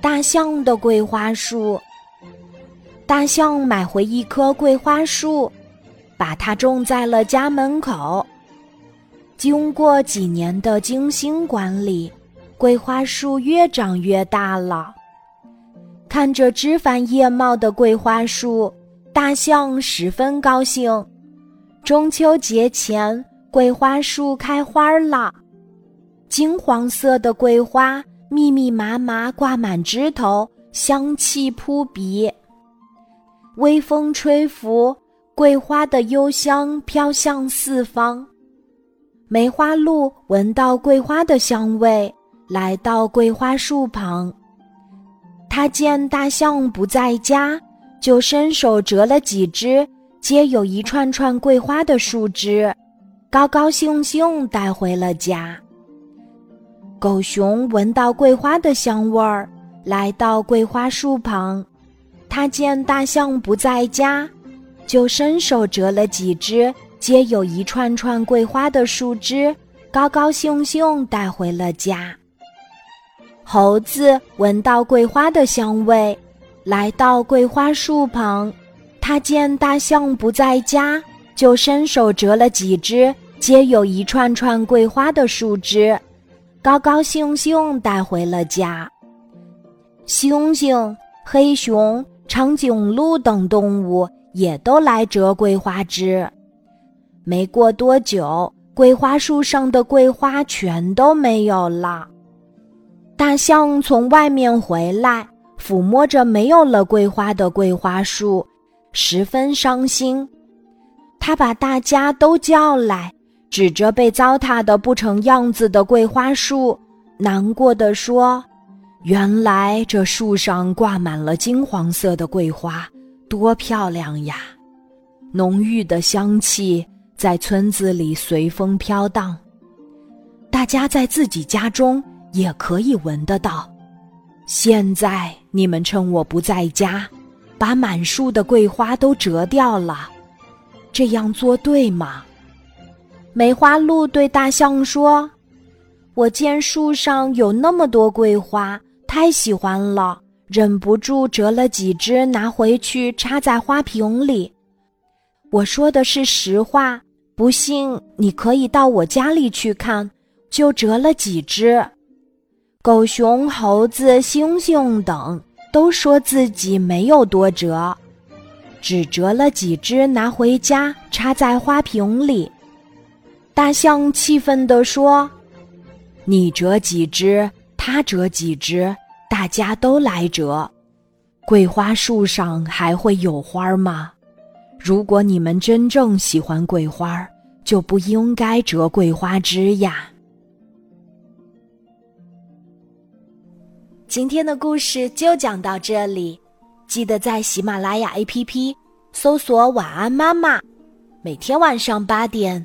大象的桂花树。大象买回一棵桂花树，把它种在了家门口。经过几年的精心管理，桂花树越长越大了。看着枝繁叶茂的桂花树，大象十分高兴。中秋节前，桂花树开花了，金黄色的桂花密密麻麻挂满枝头，香气扑鼻。微风吹拂，桂花的幽香飘向四方。梅花鹿闻到桂花的香味，来到桂花树旁。他见大象不在家，就伸手折了几枝结有一串串桂花的树枝，高高兴兴带回了家。狗熊闻到桂花的香味儿，来到桂花树旁，他见大象不在家，就伸手折了几枝结有一串串桂花的树枝，高高兴兴带回了家。猴子闻到桂花的香味，来到桂花树旁。他见大象不在家，就伸手折了几枝结有一串串桂花的树枝，高高兴兴带回了家。猩猩、黑熊、长颈鹿等动物也都来折桂花枝。没过多久，桂花树上的桂花全都没有了。大象从外面回来，抚摸着没有了桂花的桂花树，十分伤心。他把大家都叫来，指着被糟蹋的不成样子的桂花树，难过的说：“原来这树上挂满了金黄色的桂花，多漂亮呀！浓郁的香气在村子里随风飘荡。大家在自己家中。”也可以闻得到。现在你们趁我不在家，把满树的桂花都折掉了，这样做对吗？梅花鹿对大象说：“我见树上有那么多桂花，太喜欢了，忍不住折了几枝拿回去插在花瓶里。我说的是实话，不信你可以到我家里去看，就折了几枝。”狗熊、猴子、猩猩等都说自己没有多折，只折了几枝拿回家插在花瓶里。大象气愤地说：“你折几枝，他折几枝，大家都来折，桂花树上还会有花吗？如果你们真正喜欢桂花，就不应该折桂花枝呀。”今天的故事就讲到这里，记得在喜马拉雅 APP 搜索“晚安妈妈”，每天晚上八点，